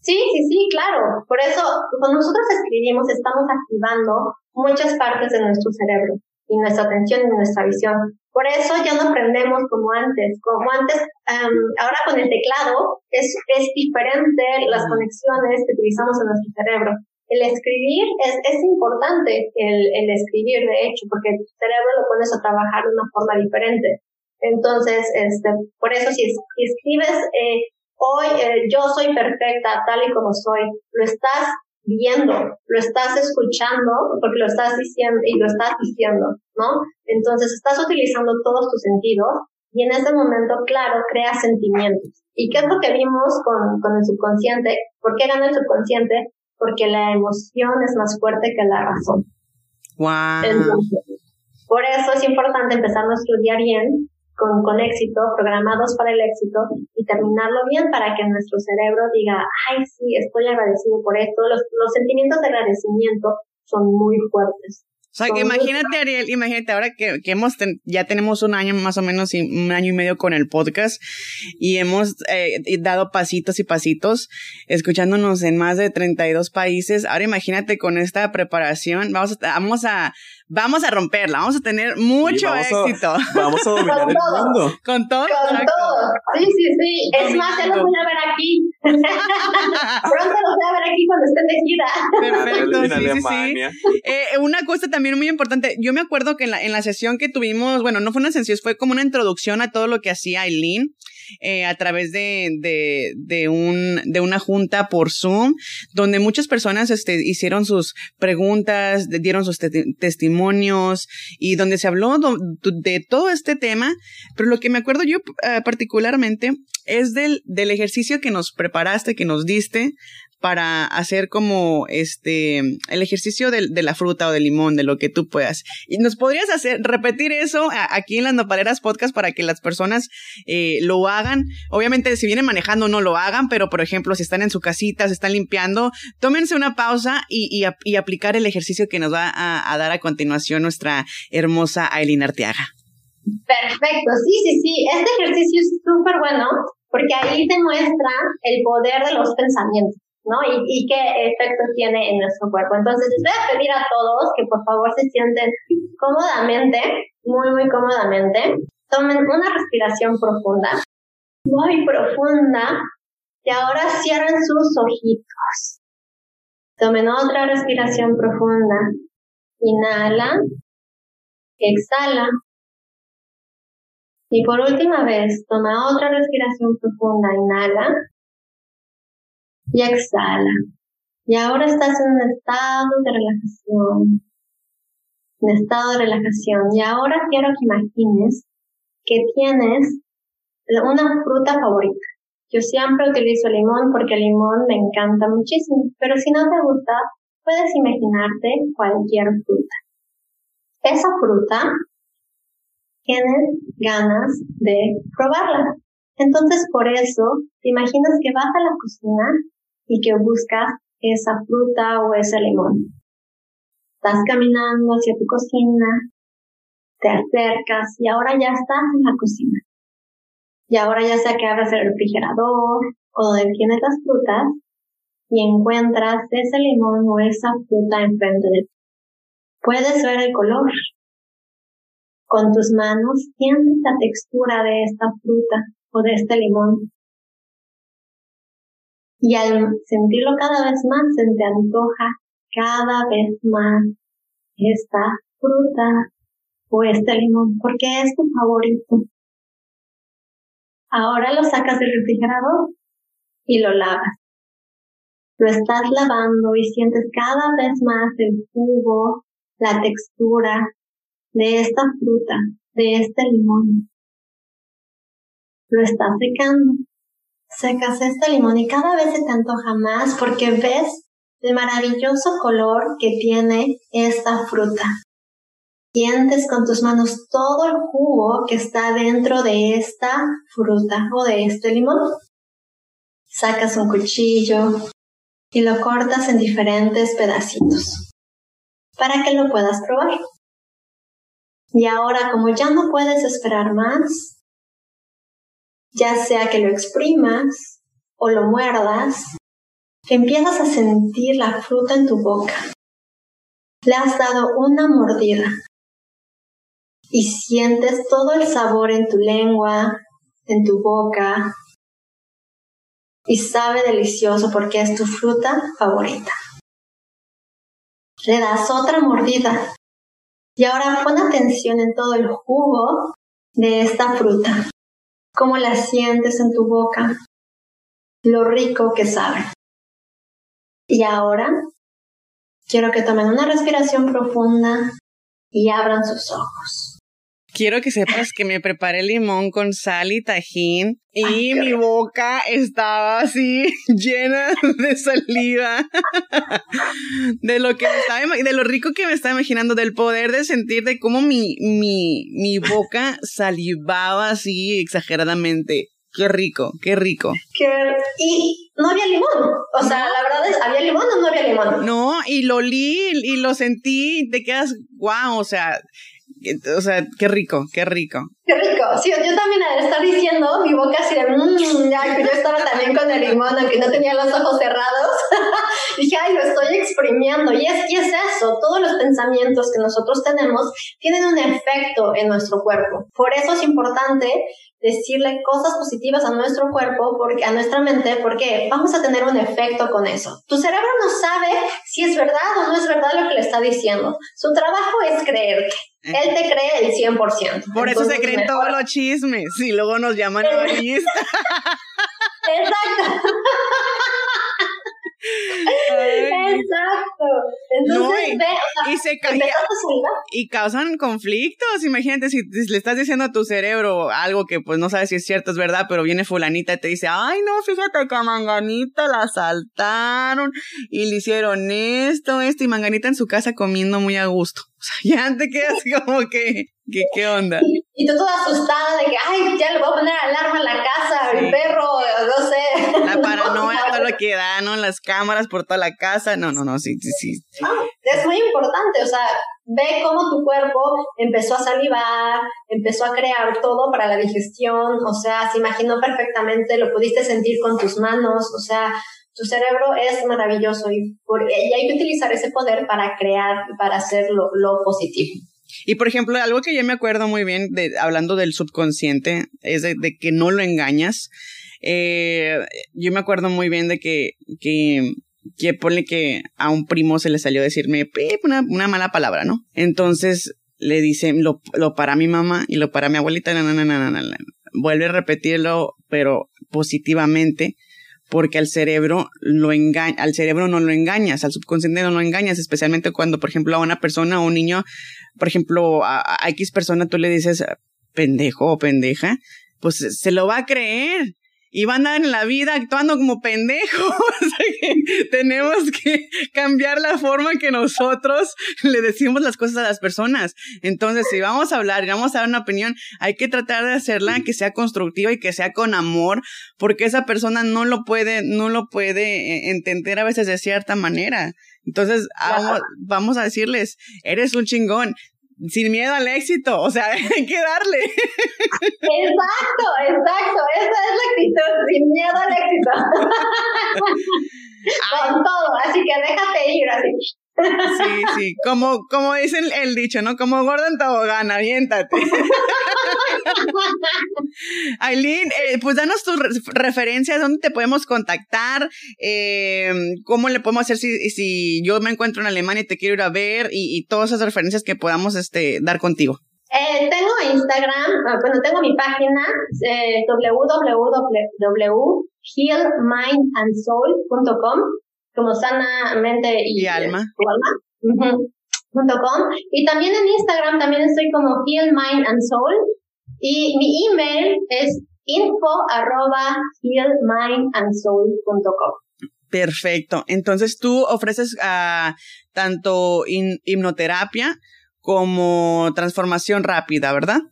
C: Sí, sí, sí, claro. Por eso, cuando nosotros escribimos, estamos activando muchas partes de nuestro cerebro y nuestra atención y nuestra visión. Por eso ya no aprendemos como antes. Como antes, ahora con el teclado es, es diferente las conexiones que utilizamos en nuestro cerebro. El escribir es, es importante, el, el escribir de hecho, porque tu cerebro lo pones a trabajar de una forma diferente. Entonces, este, por eso si, escribes eh, Hoy eh, yo soy perfecta tal y como soy. Lo estás viendo, lo estás escuchando porque lo estás diciendo y lo estás diciendo, ¿no? Entonces estás utilizando todos tus sentidos y en ese momento, claro, creas sentimientos. ¿Y qué es lo que vimos con, con el subconsciente? ¿Por qué gana el subconsciente? Porque la emoción es más fuerte que la razón.
A: Wow.
C: por eso es importante empezar nuestro día bien con, con éxito, programados para el éxito y terminarlo bien para que nuestro cerebro diga, ay, sí, estoy agradecido por esto. Los, los sentimientos de agradecimiento son muy fuertes.
A: O sea, imagínate, Ariel, imagínate ahora que, que hemos, ya tenemos un año más o menos, y un año y medio con el podcast y hemos eh, dado pasitos y pasitos, escuchándonos en más de 32 países. Ahora imagínate con esta preparación, vamos a, vamos a, vamos a romperla, vamos a tener mucho éxito.
B: vamos a dominar el mundo.
A: Con todo.
C: Con todo. Sí, sí, sí. Es más, ya los voy a ver aquí. Pronto los voy a ver aquí cuando estén de gira.
A: Perfecto, sí, sí, sí. Eh, una cosa también muy importante, yo me acuerdo que en la, en la sesión que tuvimos, bueno, no fue una sesión, fue como una introducción a todo lo que hacía Aileen. Eh, a través de, de, de, un, de una junta por Zoom, donde muchas personas este, hicieron sus preguntas, dieron sus testimonios y donde se habló de todo este tema. Pero lo que me acuerdo yo eh, particularmente es del, del ejercicio que nos preparaste, que nos diste para hacer como este el ejercicio de, de, la fruta o del limón, de lo que tú puedas. Y nos podrías hacer, repetir eso aquí en las nopaleras podcast para que las personas eh, lo hagan. Obviamente, si vienen manejando, no lo hagan, pero por ejemplo, si están en su casita, se están limpiando, tómense una pausa y, aplicar el ejercicio que nos va a, a, dar a continuación nuestra hermosa Aileen Arteaga.
C: Perfecto, sí, sí, sí. Este ejercicio es súper bueno porque ahí te muestra el poder de los pensamientos. ¿No? Y, qué efecto tiene en nuestro cuerpo. Entonces, les voy a pedir a todos que por favor se sienten cómodamente, muy, muy cómodamente. Tomen una respiración profunda, muy profunda, y ahora cierren sus ojitos. Tomen otra respiración profunda. Inhala. Exhala. Y por última vez, toma otra respiración profunda. Inhala y exhala. Y ahora estás en un estado de relajación, un estado de relajación. Y ahora quiero que imagines que tienes una fruta favorita. Yo siempre utilizo limón porque el limón me encanta muchísimo, pero si no te gusta, puedes imaginarte cualquier fruta. Esa fruta tienes ganas de probarla. Entonces por eso te imaginas que vas a la cocina y que buscas esa fruta o ese limón. Estás caminando hacia tu cocina, te acercas y ahora ya estás en la cocina. Y ahora ya sea que abres el refrigerador o donde tienes las frutas y encuentras ese limón o esa fruta enfrente de ti. Puedes ver el color. Con tus manos sientes la textura de esta fruta o de este limón Y al sentirlo cada vez más, se te antoja cada vez más esta fruta o este limón, porque es tu favorito. Ahora lo sacas del refrigerador y lo lavas. Lo estás lavando y sientes cada vez más el jugo, la textura de esta fruta, de este limón. Lo estás secando. Secas este limón y cada vez se te antoja más porque ves el maravilloso color que tiene esta fruta. Sientes con tus manos todo el jugo que está dentro de esta fruta o de este limón. Sacas un cuchillo y lo cortas en diferentes pedacitos para que lo puedas probar. Y ahora, como ya no puedes esperar más, ya sea que lo exprimas o lo muerdas, empiezas a sentir la fruta en tu boca. Le has dado una mordida y sientes todo el sabor en tu lengua, en tu boca, y sabe delicioso porque es tu fruta favorita. Le das otra mordida y ahora pon atención en todo el jugo de esta fruta, cómo la sientes en tu boca, lo rico que sabe. Y ahora quiero que tomen una respiración profunda y abran sus ojos.
A: Quiero que sepas que me preparé limón con sal y tajín y mi boca estaba así llena de saliva de lo que estaba de lo rico que me estaba imaginando del poder de sentir de cómo mi mi mi boca salivaba así exageradamente. Qué rico, qué rico.
C: Y no había limón. O sea, la verdad es, ¿había limón o no había limón?
A: No, y lo olí y lo sentí, te quedas, wow, o sea, o sea, qué rico, qué rico.
C: Qué rico. Sí, yo también al estar diciendo, mi boca así de, mmm, ya, yo estaba también con el limón, aunque no tenía los ojos cerrados. Dije, ay, lo estoy exprimiendo. Y es, y es eso, todos los pensamientos que nosotros tenemos tienen un efecto en nuestro cuerpo. Por eso es importante decirle cosas positivas a nuestro cuerpo, porque, a nuestra mente, porque vamos a tener un efecto con eso. Tu cerebro no sabe si es verdad o no es verdad lo que le está diciendo. Su trabajo es creerte. Él te cree el 100%.
A: Por eso se creen todos los chismes y luego nos llaman egoístas.
C: Exacto. Exacto. Entonces, ve, y, se
A: y causan conflictos. Imagínate si, le estás diciendo a tu cerebro algo que pues no sabes si es cierto, es verdad, pero viene fulanita y te dice, ay no, fíjate que a Manganita la asaltaron y le hicieron esto, esto, y Manganita en su casa comiendo muy a gusto. O sea, ya te quedas como que, ¿qué, qué onda?
C: Y, tú toda asustada de que, ay, ya le voy a poner alarma en la casa, mi perro, no sé.
A: La paranoia, todo lo que da, ¿no? Las cámaras por toda la casa. No, no, no, sí, sí, sí.
C: es muy importante, o sea, ve cómo tu cuerpo empezó a salivar, empezó a crear todo para la digestión, o sea, se imaginó perfectamente, lo pudiste sentir con tus manos, o sea, tu cerebro es maravilloso y, hay que utilizar ese poder para crear, para hacer lo, positivo.
A: Y por ejemplo, algo que yo me acuerdo muy bien de hablando del subconsciente es de, que no lo engañas. Eh, yo me acuerdo muy bien de que, que, que pone que a un primo se le salió a decirme una, mala palabra, ¿no? Entonces le dice, lo, lo para mi mamá y lo para mi abuelita, vuelve a repetirlo, pero positivamente porque al cerebro lo engaña, al cerebro no lo engañas, al subconsciente no lo engañas, especialmente cuando, por ejemplo, a una persona o un niño, por ejemplo, a X persona tú le dices pendejo o pendeja, pues se lo va a creer y van a andar en la vida actuando como pendejos. tenemos que cambiar la forma que nosotros le decimos las cosas a las personas. Entonces, si vamos a hablar y vamos a dar una opinión, hay que tratar de hacerla que sea constructiva y que sea con amor, porque esa persona no lo puede, no lo puede eh, entender a veces de cierta manera. Entonces, vamos, vamos a decirles, eres un chingón sin miedo al éxito, o sea, hay que darle.
C: Exacto, exacto, esa es la actitud, sin miedo al éxito. Con todo, así que déjate ir así.
A: Sí, sí, como, como dice el, dicho, ¿no? Como gordo en tobogán, aviéntate. Aileen, eh, pues danos tus referencias, dónde te podemos contactar, eh, cómo le podemos hacer si, si yo me encuentro en Alemania y te quiero ir a ver y, y todas esas referencias que podamos este, dar contigo.
C: Eh, tengo Instagram, ah, bueno, tengo mi página eh, www.healmindandsoul.com, como sanamente y,
A: y alma.
C: Y también en Instagram también estoy como Heal Mind and Soul. Y mi email es info arroba healmindandsoul.com.
A: Perfecto. Entonces tú ofreces uh, tanto hipnoterapia como transformación rápida, ¿verdad?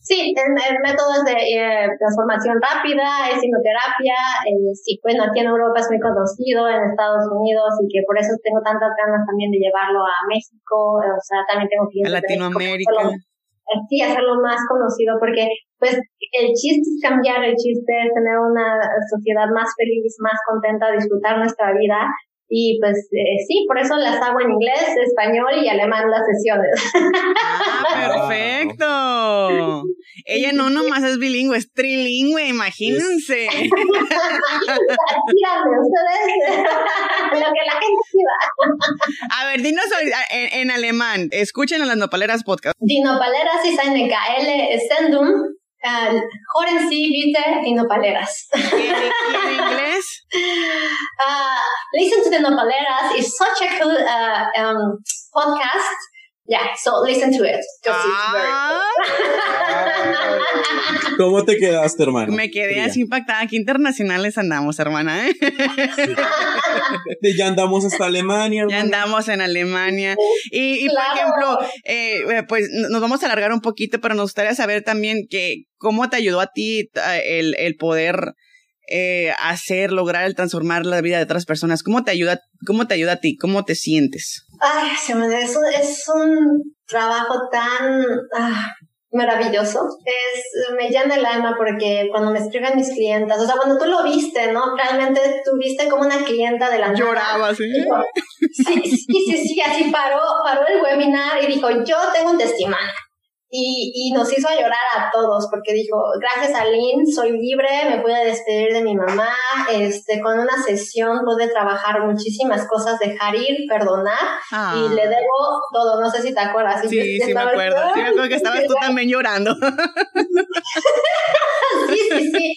C: Sí, el, método es de eh, transformación rápida, es hipnoterapia, eh, sí, bueno, aquí en Europa es muy conocido, en Estados Unidos, y que por eso tengo tantas ganas también de llevarlo a México, o sea, también tengo que
A: ir a Latinoamérica.
C: sí, hacerlo más conocido, porque pues el chiste es cambiar, el chiste es tener una sociedad más feliz, más contenta, disfrutar nuestra vida, y pues eh, sí, por eso las hago en inglés, español y alemán las sesiones.
A: Ah, perfecto. Ella no nomás es bilingüe, es trilingüe, imagínense.
C: ustedes lo que la gente
A: A ver, dinos en, en alemán, escuchen a las Nopaleras podcast.
C: Die Nopaleras ist eine geile Sendung Uh, Joren sí, bitte, die Nopaleras.
A: ¿Y en, inglés?
C: Uh, listen to the Nopaleras is such a cool uh, um, podcast. Yeah, so listen to it.
A: Ah.
B: ¿Cómo te quedaste, hermana?
A: Me quedé así impactada. Qué internacionales andamos, hermana, ¿eh?
B: ya andamos hasta Alemania.
A: Ya andamos en Alemania. Y, y por ejemplo, eh, eh, pues nos vamos a alargar un poquito, pero nos gustaría saber también que cómo te ayudó a ti el, el poder eh, hacer, lograr el transformar la vida de otras personas? ¿Cómo te ayuda, cómo te ayuda a ti? ¿Cómo te sientes?
C: Ay, es, es un trabajo tan ah, maravilloso. Es, me llena el alma porque cuando me escriben mis clientas, o sea, cuando tú lo viste, ¿no? Realmente tú viste como una clienta de la
A: Lloraba, ¿sí?
C: sí, sí, sí, sí, así paró, paró el webinar y dijo, yo tengo un testimonio y, y nos hizo llorar a todos porque dijo, gracias a Lynn, soy libre, me pude despedir de mi mamá, este, con una sesión pude trabajar muchísimas cosas, dejar ir, perdonar y ah. le debo todo, no sé si te acuerdas.
A: Sí, sí, me acuerdo, sí me acuerdo que estabas tú también llorando.
C: sí, sí, sí.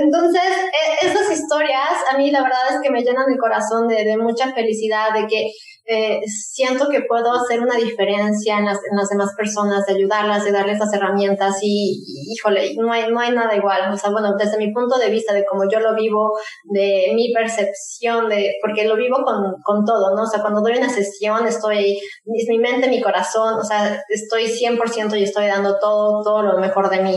C: Entonces, e, esas historias a mí la verdad es que me llenan el corazón de, de mucha felicidad, de que eh, siento que puedo hacer una diferencia en las, en las, demás personas, de ayudarlas, de darles las herramientas y, híjole, no hay, no hay nada igual. O sea, bueno, desde mi punto de vista, de cómo yo lo vivo, de mi percepción, de, porque lo vivo con, con todo, ¿no? O sea, cuando doy una sesión, estoy, es mi mente, mi corazón, o sea, estoy 100% y estoy dando todo, todo lo mejor de mí.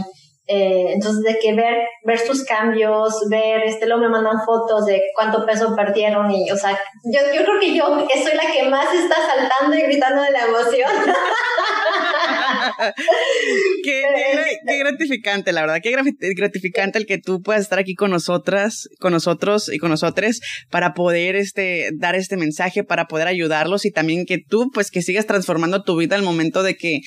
C: Eh, entonces, de que ver, ver sus cambios, ver, este, luego me mandan fotos de cuánto peso perdieron y, o sea, yo, yo creo que yo soy la que más está saltando y gritando de la emoción.
A: qué, gratificante, la verdad, qué gratificante el que tú puedas estar aquí con nosotras, con nosotros y con nosotros para poder este, dar este mensaje, para poder ayudarlos y también que tú, pues, que sigas transformando tu vida al momento de que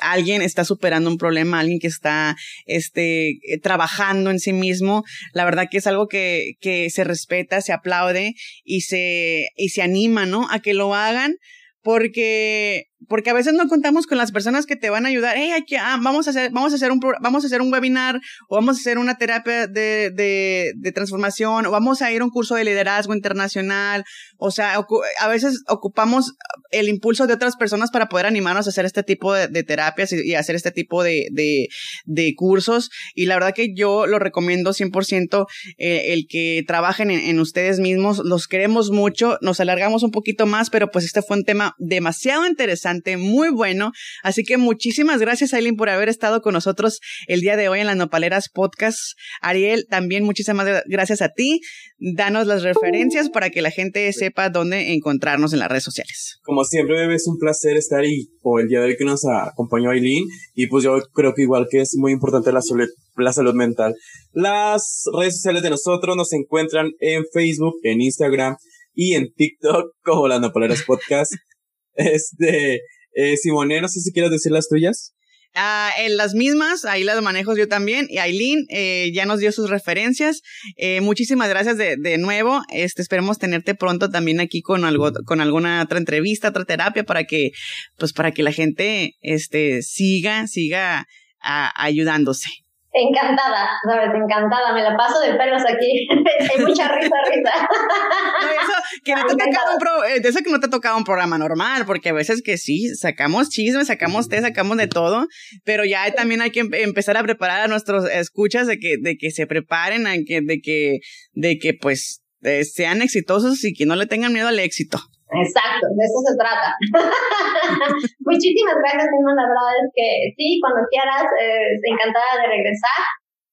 A: alguien está superando un problema, alguien que está este, eh, trabajando en sí mismo. La verdad que es algo que, que se respeta, se aplaude y se, y se anima, ¿no? A que lo hagan porque porque a veces no contamos con las personas que te van a ayudar. Hey, hay que, ah, vamos a hacer, vamos a hacer un, vamos a hacer un webinar o vamos a hacer una terapia de, de, de transformación o vamos a ir a un curso de liderazgo internacional. O sea, a veces ocupamos el impulso de otras personas para poder animarnos a hacer este tipo de, de terapias y, hacer este tipo de, de, de, cursos. Y la verdad que yo lo recomiendo 100% eh, el que trabajen en, en ustedes mismos. Los queremos mucho. Nos alargamos un poquito más, pero pues este fue un tema demasiado interesante muy bueno. Así que muchísimas gracias, Aileen, por haber estado con nosotros el día de hoy en las Nopaleras Podcast. Ariel, también muchísimas gracias a ti. Danos las referencias para que la gente sepa dónde encontrarnos en las redes sociales.
B: Como siempre, bebé, es un placer estar ahí por el día de hoy que nos acompañó Aileen. Y pues yo creo que igual que es muy importante la salud, la salud mental. Las redes sociales de nosotros nos encuentran en Facebook, en Instagram y en TikTok como las Nopaleras Podcast. Este, eh, Simone, no sé si quieres decir las tuyas.
A: Ah, en las mismas, ahí las manejo yo también. Y Aileen eh, ya nos dio sus referencias. Eh, muchísimas gracias de, de, nuevo. Este, esperemos tenerte pronto también aquí con algo, con alguna otra entrevista, otra terapia para que, pues para que la gente, este, siga, siga ah, ayudándose.
C: Encantada, ¿sabes? Encantada, me la paso de pelos aquí. Hay mucha risa, risa.
A: No, eso, que no te un pro, eh, de eso que no te ha tocado un programa normal, porque a veces que sí, sacamos chismes, sacamos té, sacamos de todo, pero ya también hay que empezar a preparar a nuestros escuchas de que, de que se preparen, de que, de que, de que pues eh, sean exitosos y que no le tengan miedo al éxito.
C: Exacto, de eso se trata. Muchísimas gracias, Simón. La verdad es que sí, cuando quieras, eh, encantada de regresar.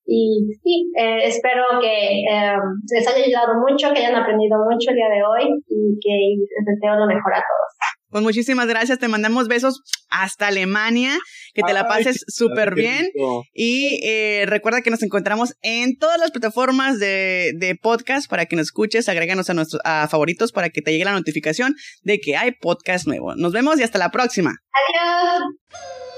C: Y sí, eh, espero que eh, les haya ayudado mucho, que hayan aprendido mucho el día de hoy y que les deseo lo mejor a todos.
A: Pues muchísimas gracias, te mandamos besos hasta Alemania, que te la pases súper bien. Y eh, recuerda que nos encontramos en todas las plataformas de, de podcast para que nos escuches, agréganos a nuestros a favoritos para que te llegue la notificación de que hay podcast nuevo. Nos vemos y hasta la próxima.
C: Adiós.